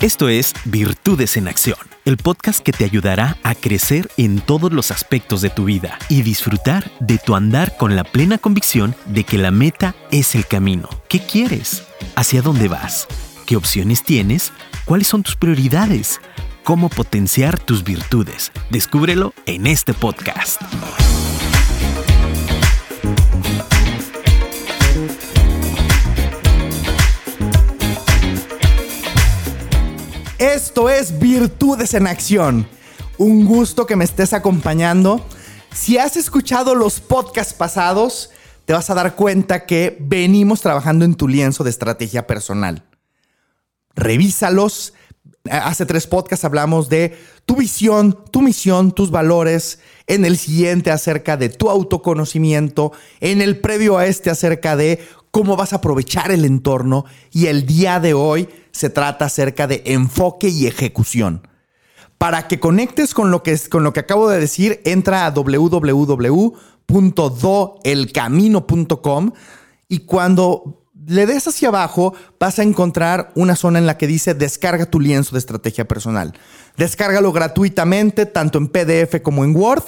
Esto es Virtudes en Acción, el podcast que te ayudará a crecer en todos los aspectos de tu vida y disfrutar de tu andar con la plena convicción de que la meta es el camino. ¿Qué quieres? ¿Hacia dónde vas? ¿Qué opciones tienes? ¿Cuáles son tus prioridades? ¿Cómo potenciar tus virtudes? Descúbrelo en este podcast. Esto es Virtudes en Acción. Un gusto que me estés acompañando. Si has escuchado los podcasts pasados, te vas a dar cuenta que venimos trabajando en tu lienzo de estrategia personal. Revísalos. Hace tres podcasts hablamos de tu visión, tu misión, tus valores. En el siguiente acerca de tu autoconocimiento. En el previo a este acerca de cómo vas a aprovechar el entorno. Y el día de hoy se trata acerca de enfoque y ejecución. Para que conectes con lo que, con lo que acabo de decir, entra a www.doelcamino.com y cuando le des hacia abajo vas a encontrar una zona en la que dice descarga tu lienzo de estrategia personal. Descárgalo gratuitamente, tanto en PDF como en Word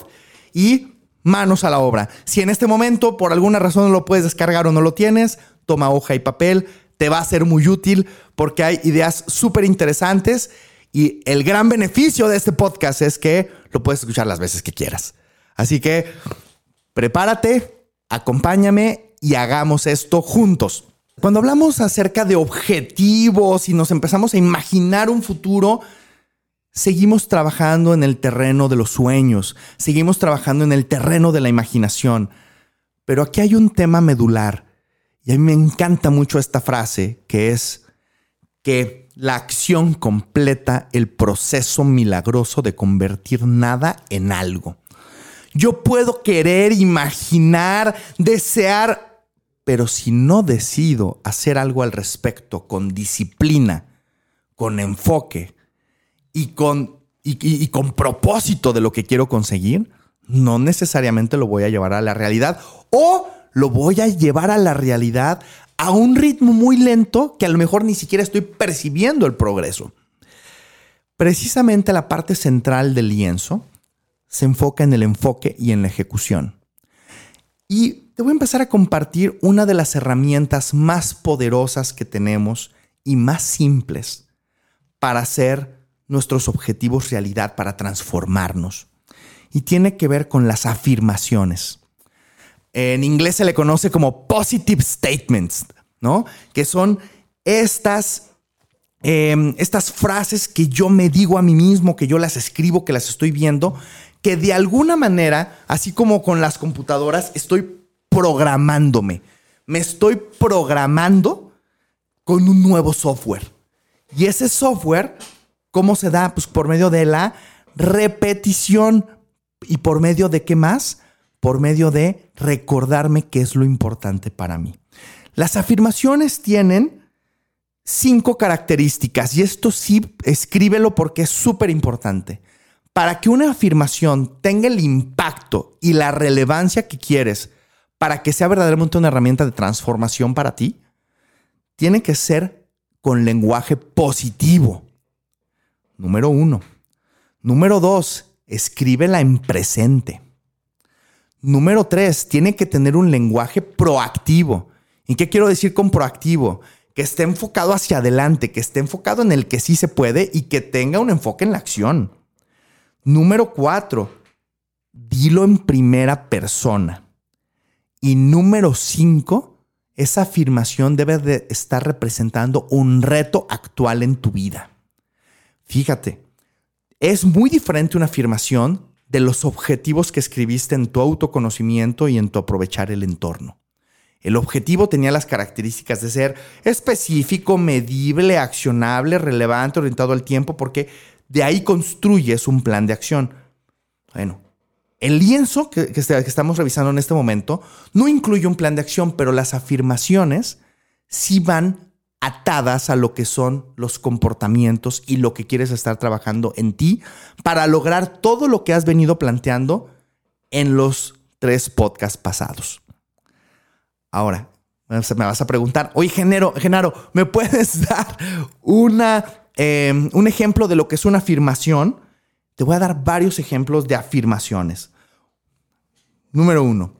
y manos a la obra. Si en este momento por alguna razón lo puedes descargar o no lo tienes, toma hoja y papel, te va a ser muy útil porque hay ideas súper interesantes y el gran beneficio de este podcast es que lo puedes escuchar las veces que quieras. Así que prepárate, acompáñame y hagamos esto juntos. Cuando hablamos acerca de objetivos y nos empezamos a imaginar un futuro, seguimos trabajando en el terreno de los sueños, seguimos trabajando en el terreno de la imaginación. Pero aquí hay un tema medular y a mí me encanta mucho esta frase que es que la acción completa el proceso milagroso de convertir nada en algo. Yo puedo querer, imaginar, desear, pero si no decido hacer algo al respecto con disciplina, con enfoque y con, y, con propósito de lo que quiero conseguir, no necesariamente lo voy a llevar a la realidad o lo voy a llevar a la realidad a un ritmo muy lento que a lo mejor ni siquiera estoy percibiendo el progreso. Precisamente la parte central del lienzo se enfoca en el enfoque y en la ejecución. Y te voy a empezar a compartir una de las herramientas más poderosas que tenemos y más simples para hacer nuestros objetivos realidad, para transformarnos. Y tiene que ver con las afirmaciones. En inglés se le conoce como positive statements, ¿no? Que son estas, em, estas frases que yo me digo a mí mismo, que yo las escribo, que las estoy viendo, que de alguna manera, así como con las computadoras, estoy programándome. Me estoy programando con un nuevo software. Y ese software, ¿cómo se da? Pues por medio de la repetición. ¿Y por medio de qué más? Por medio de recordarme qué es lo importante para mí. Las afirmaciones tienen cinco características y esto sí escríbelo porque es súper importante. Para que una afirmación tenga el impacto y la relevancia que quieres para que sea verdaderamente una herramienta de transformación para ti, tiene que ser con lenguaje positivo. Número uno. Número dos, escríbela en presente. Número tres, tiene que tener un lenguaje proactivo. ¿Y qué quiero decir con proactivo? Que esté enfocado hacia adelante, que esté enfocado en el que sí se puede y que tenga un enfoque en la acción. Número cuatro, dilo en primera persona. Y número cinco, esa afirmación debe de estar representando un reto actual en tu vida. Fíjate, es muy diferente una afirmación de los objetivos que escribiste en tu autoconocimiento y en tu aprovechar el entorno. El objetivo tenía las características de ser específico, medible, accionable, relevante, orientado al tiempo, porque de ahí construyes un plan de acción. Bueno, el lienzo que, que, estamos revisando en este momento no incluye un plan de acción, pero las afirmaciones sí van atadas a lo que son los comportamientos y lo que quieres estar trabajando en ti para lograr todo lo que has venido planteando en los tres podcasts pasados. Ahora, me vas a preguntar, oye, Genaro, Genaro, ¿me puedes dar una eh, un ejemplo de lo que es una afirmación, te voy a dar varios ejemplos de afirmaciones. Número uno,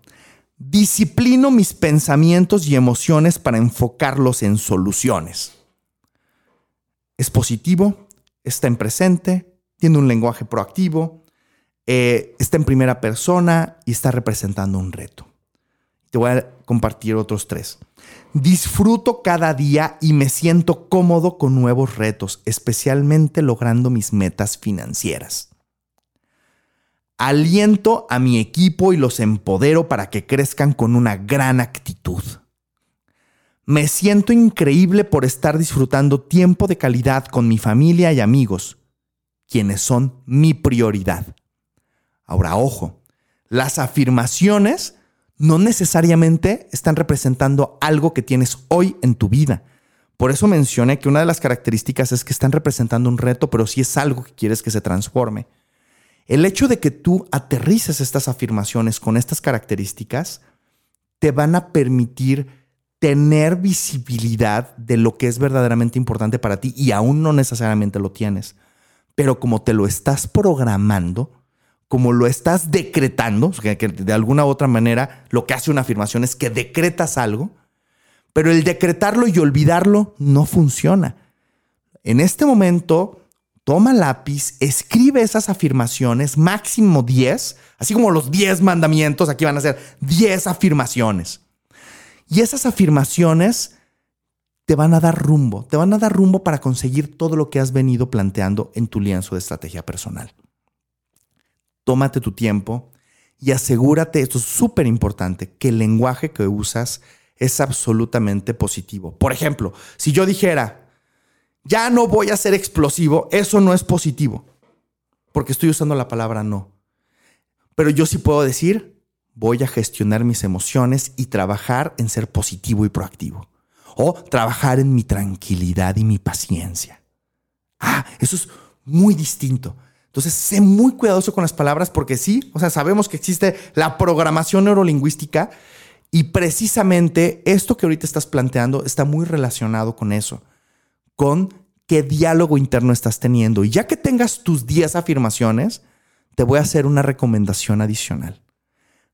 disciplino mis pensamientos y emociones para enfocarlos en soluciones. Es positivo, está en presente, tiene un lenguaje proactivo, eh, está en primera persona y está representando un reto. Te voy a compartir otros tres. Disfruto cada día y me siento cómodo con nuevos retos, especialmente logrando mis metas financieras. Aliento a mi equipo y los empodero para que crezcan con una gran actitud. Me siento increíble por estar disfrutando tiempo de calidad con mi familia y amigos, quienes son mi prioridad. Ahora, ojo, las afirmaciones no necesariamente están representando algo que tienes hoy en tu vida. Por eso mencioné que una de las características es que están representando un reto, pero sí es algo que quieres que se transforme. El hecho de que tú aterrices estas afirmaciones con estas características te van a permitir tener visibilidad de lo que es verdaderamente importante para ti y aún no necesariamente lo tienes. Pero como te lo estás programando, como lo estás decretando, que, de alguna u otra manera lo que hace una afirmación es que decretas algo, pero el decretarlo y olvidarlo no funciona. En este momento toma lápiz, escribe esas afirmaciones, máximo 10, así como los 10 mandamientos, aquí van a ser 10 afirmaciones. Y esas afirmaciones te van a dar rumbo, te van a dar rumbo para conseguir todo lo que has venido planteando en tu lienzo de estrategia personal. Tómate tu tiempo y asegúrate, esto es súper importante, que el lenguaje que usas es absolutamente positivo. Por ejemplo, si yo dijera, ya no voy a ser explosivo, eso no es positivo, porque estoy usando la palabra no. Pero yo sí puedo decir, voy a gestionar mis emociones y trabajar en ser positivo y proactivo. O trabajar en mi tranquilidad y mi paciencia. Ah, eso es muy distinto. Entonces, sé muy cuidadoso con las palabras porque sí, o sea, sabemos que existe la programación neurolingüística y precisamente esto que ahorita estás planteando está muy relacionado con eso con qué diálogo interno estás teniendo. Y ya que tengas tus 10 afirmaciones, te voy a hacer una recomendación adicional.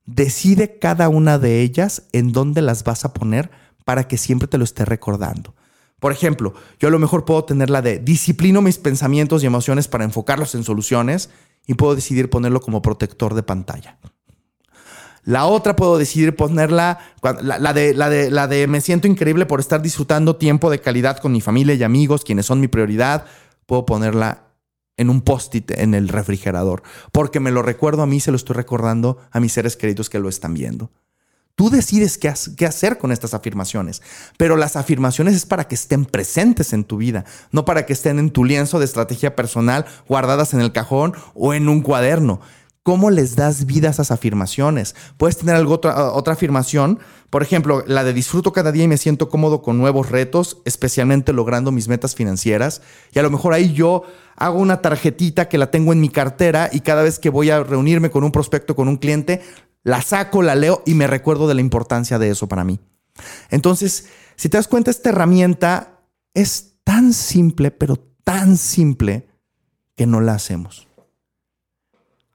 Decide cada una de ellas en dónde las vas a poner para que siempre te lo esté recordando. Por ejemplo, yo a lo mejor puedo tener la de disciplino mis pensamientos y emociones para enfocarlos en soluciones y puedo decidir ponerlo como protector de pantalla. La otra puedo decidir ponerla, la, de, la, de, la de me siento increíble por estar disfrutando tiempo de calidad con mi familia y amigos, quienes son mi prioridad. Puedo ponerla en un post-it en el refrigerador, porque me lo recuerdo a mí, se lo estoy recordando a mis seres queridos que lo están viendo. Tú decides qué, qué, hacer con estas afirmaciones, pero las afirmaciones es para que estén presentes en tu vida, no para que estén en tu lienzo de estrategia personal guardadas en el cajón o en un cuaderno. ¿Cómo les das vida a esas afirmaciones? Puedes tener algo, otra, otra afirmación, por ejemplo, la de disfruto cada día y me siento cómodo con nuevos retos, especialmente logrando mis metas financieras. Y a lo mejor ahí yo hago una tarjetita que la tengo en mi cartera y cada vez que voy a reunirme con un prospecto, con un cliente, la saco, la leo y me recuerdo de la importancia de eso para mí. Entonces, si te das cuenta, esta herramienta es tan simple, pero tan simple que no la hacemos.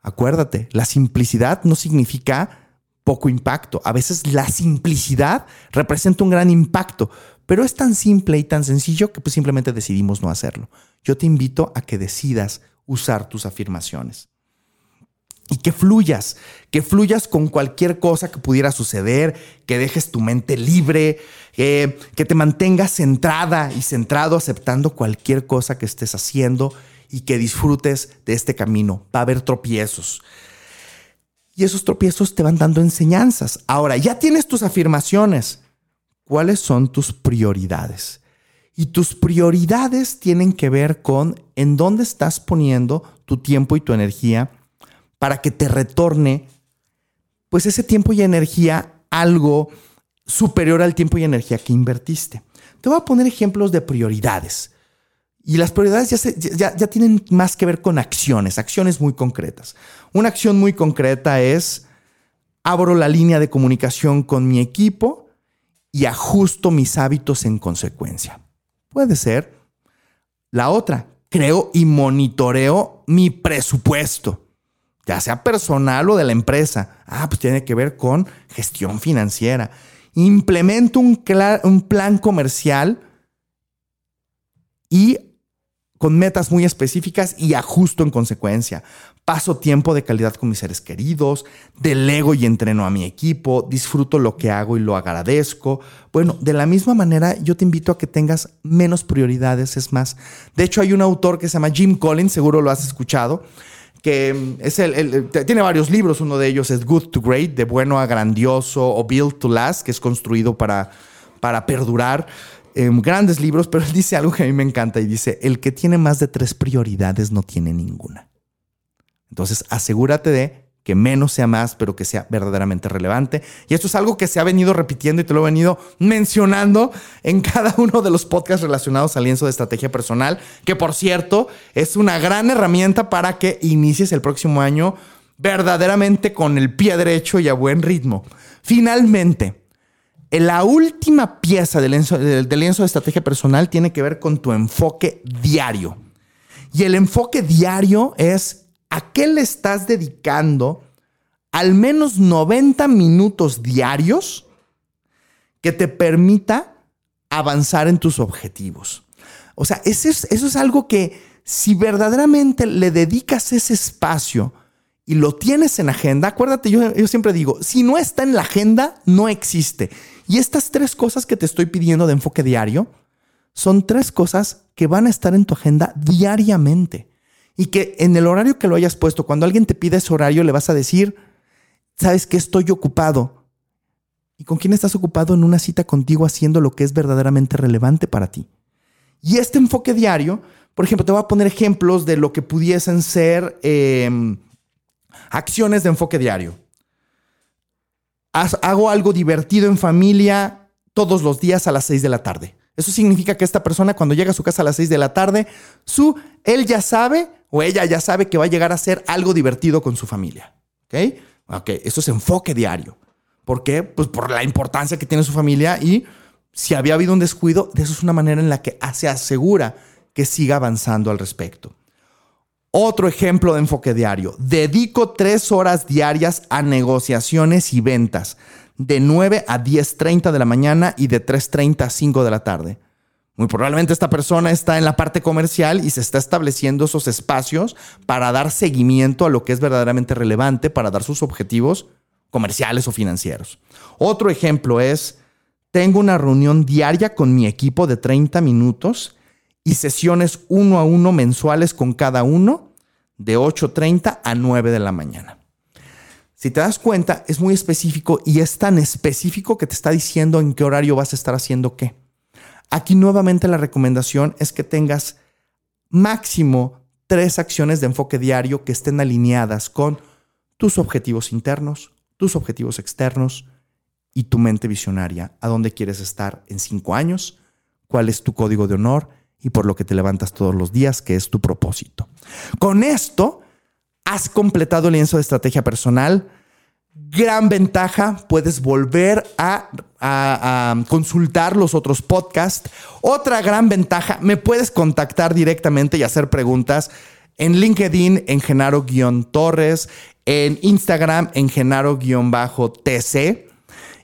Acuérdate, la simplicidad no significa poco impacto. A veces la simplicidad representa un gran impacto, pero es tan simple y tan sencillo que pues simplemente decidimos no hacerlo. Yo te invito a que decidas usar tus afirmaciones. Y que fluyas, que fluyas con cualquier cosa que pudiera suceder, que dejes tu mente libre, que te mantengas centrada y centrado aceptando cualquier cosa que estés haciendo y que disfrutes de este camino. Va a haber tropiezos. Y esos tropiezos te van dando enseñanzas. Ahora, ya tienes tus afirmaciones. ¿Cuáles son tus prioridades? Y tus prioridades tienen que ver con en dónde estás poniendo tu tiempo y tu energía para que te retorne pues ese tiempo y energía algo superior al tiempo y energía que invertiste. Te voy a poner ejemplos de prioridades. Y las prioridades ya, ya, tienen más que ver con acciones, acciones muy concretas. Una acción muy concreta es, abro la línea de comunicación con mi equipo y ajusto mis hábitos en consecuencia. Puede ser La otra, creo y monitoreo mi presupuesto, ya sea personal o de la empresa. Ah, pues tiene que ver con gestión financiera. Implemento un, un plan comercial y con metas muy específicas y ajusto en consecuencia. Paso tiempo de calidad con mis seres queridos, delego y entreno a mi equipo, disfruto lo que hago y lo agradezco. Bueno, de la misma manera yo te invito a que tengas menos prioridades, es más. De hecho hay un autor que se llama Jim Collins, seguro lo has escuchado, que mm, es el, tiene varios libros, uno de ellos es Good to Great, de bueno a grandioso, o Build to Last, que es construido para, para perdurar. Em, grandes libros, pero él dice algo que a mí me encanta y dice, el que tiene más de tres prioridades no tiene ninguna. Entonces, asegúrate de que menos sea más, pero que sea verdaderamente relevante. Y esto es algo que se ha venido repitiendo y te lo he venido mencionando en cada uno de los podcasts relacionados al lienzo de estrategia personal, que por cierto es una gran herramienta para que inicies el próximo año verdaderamente con el pie derecho y a buen ritmo. Finalmente, la última pieza del lienzo, de estrategia personal tiene que ver con tu enfoque diario. Y el enfoque diario es a qué le estás dedicando al menos 90 minutos diarios que te permita avanzar en tus objetivos. O sea, eso es, eso es algo que si verdaderamente le dedicas ese espacio y lo tienes en agenda, acuérdate, yo, siempre digo, si no está en la agenda, no existe. Y estas tres cosas que te estoy pidiendo de enfoque diario son tres cosas que van a estar en tu agenda diariamente. Y que en el horario que lo hayas puesto, cuando alguien te pide ese horario, le vas a decir, sabes que estoy ocupado. ¿Y con quién estás ocupado en una cita contigo haciendo lo que es verdaderamente relevante para ti? Y este enfoque diario, por ejemplo, te voy a poner ejemplos de lo que pudiesen ser em, acciones de enfoque diario hago algo divertido en familia todos los días a las 6 de la tarde. Eso significa que esta persona cuando llega a su casa a las 6 de la tarde, su, él ya sabe o ella ya sabe que va a llegar a hacer algo divertido con su familia. ¿Ok? Ok, eso es enfoque diario. ¿Por qué? Pues por la importancia que tiene su familia y si había habido un descuido, de eso es una manera en la que se asegura que siga avanzando al respecto. Otro ejemplo de enfoque diario. Dedico tres horas diarias a negociaciones y ventas, de 9 a 10.30 de la mañana y de 3.30 a 5 de la tarde. Muy probablemente esta persona está en la parte comercial y se está estableciendo esos espacios para dar seguimiento a lo que es verdaderamente relevante para dar sus objetivos comerciales o financieros. Otro ejemplo es, tengo una reunión diaria con mi equipo de 30 minutos y sesiones uno a uno mensuales con cada uno de 8.30 a 9 de la mañana. Si te das cuenta, es muy específico y es tan específico que te está diciendo en qué horario vas a estar haciendo qué. Aquí nuevamente la recomendación es que tengas máximo tres acciones de enfoque diario que estén alineadas con tus objetivos internos, tus objetivos externos y tu mente visionaria. ¿A dónde quieres estar en cinco años? ¿Cuál es tu código de honor? Y por lo que te levantas todos los días, que es tu propósito. Con esto, has completado el lienzo de estrategia personal. Gran ventaja, puedes volver a, consultar los otros podcasts. Otra gran ventaja, me puedes contactar directamente y hacer preguntas en LinkedIn en Genaro-Torres, en Instagram en Genaro-TC.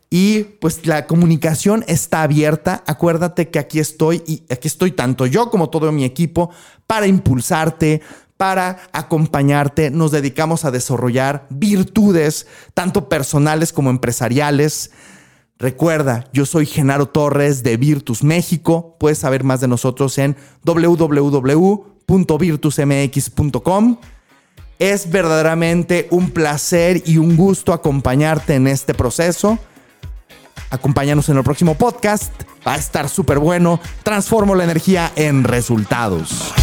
Y pues la comunicación está abierta. Acuérdate que aquí estoy y aquí estoy tanto yo como todo mi equipo para impulsarte, para acompañarte. Nos dedicamos a desarrollar virtudes, tanto personales como empresariales. Recuerda, yo soy Genaro Torres de Virtus México. Puedes saber más de nosotros en www.virtusmx.com. Es verdaderamente un placer y un gusto acompañarte en este proceso. Acompáñanos en el próximo podcast. Va a estar súper bueno. Transformo la energía en resultados.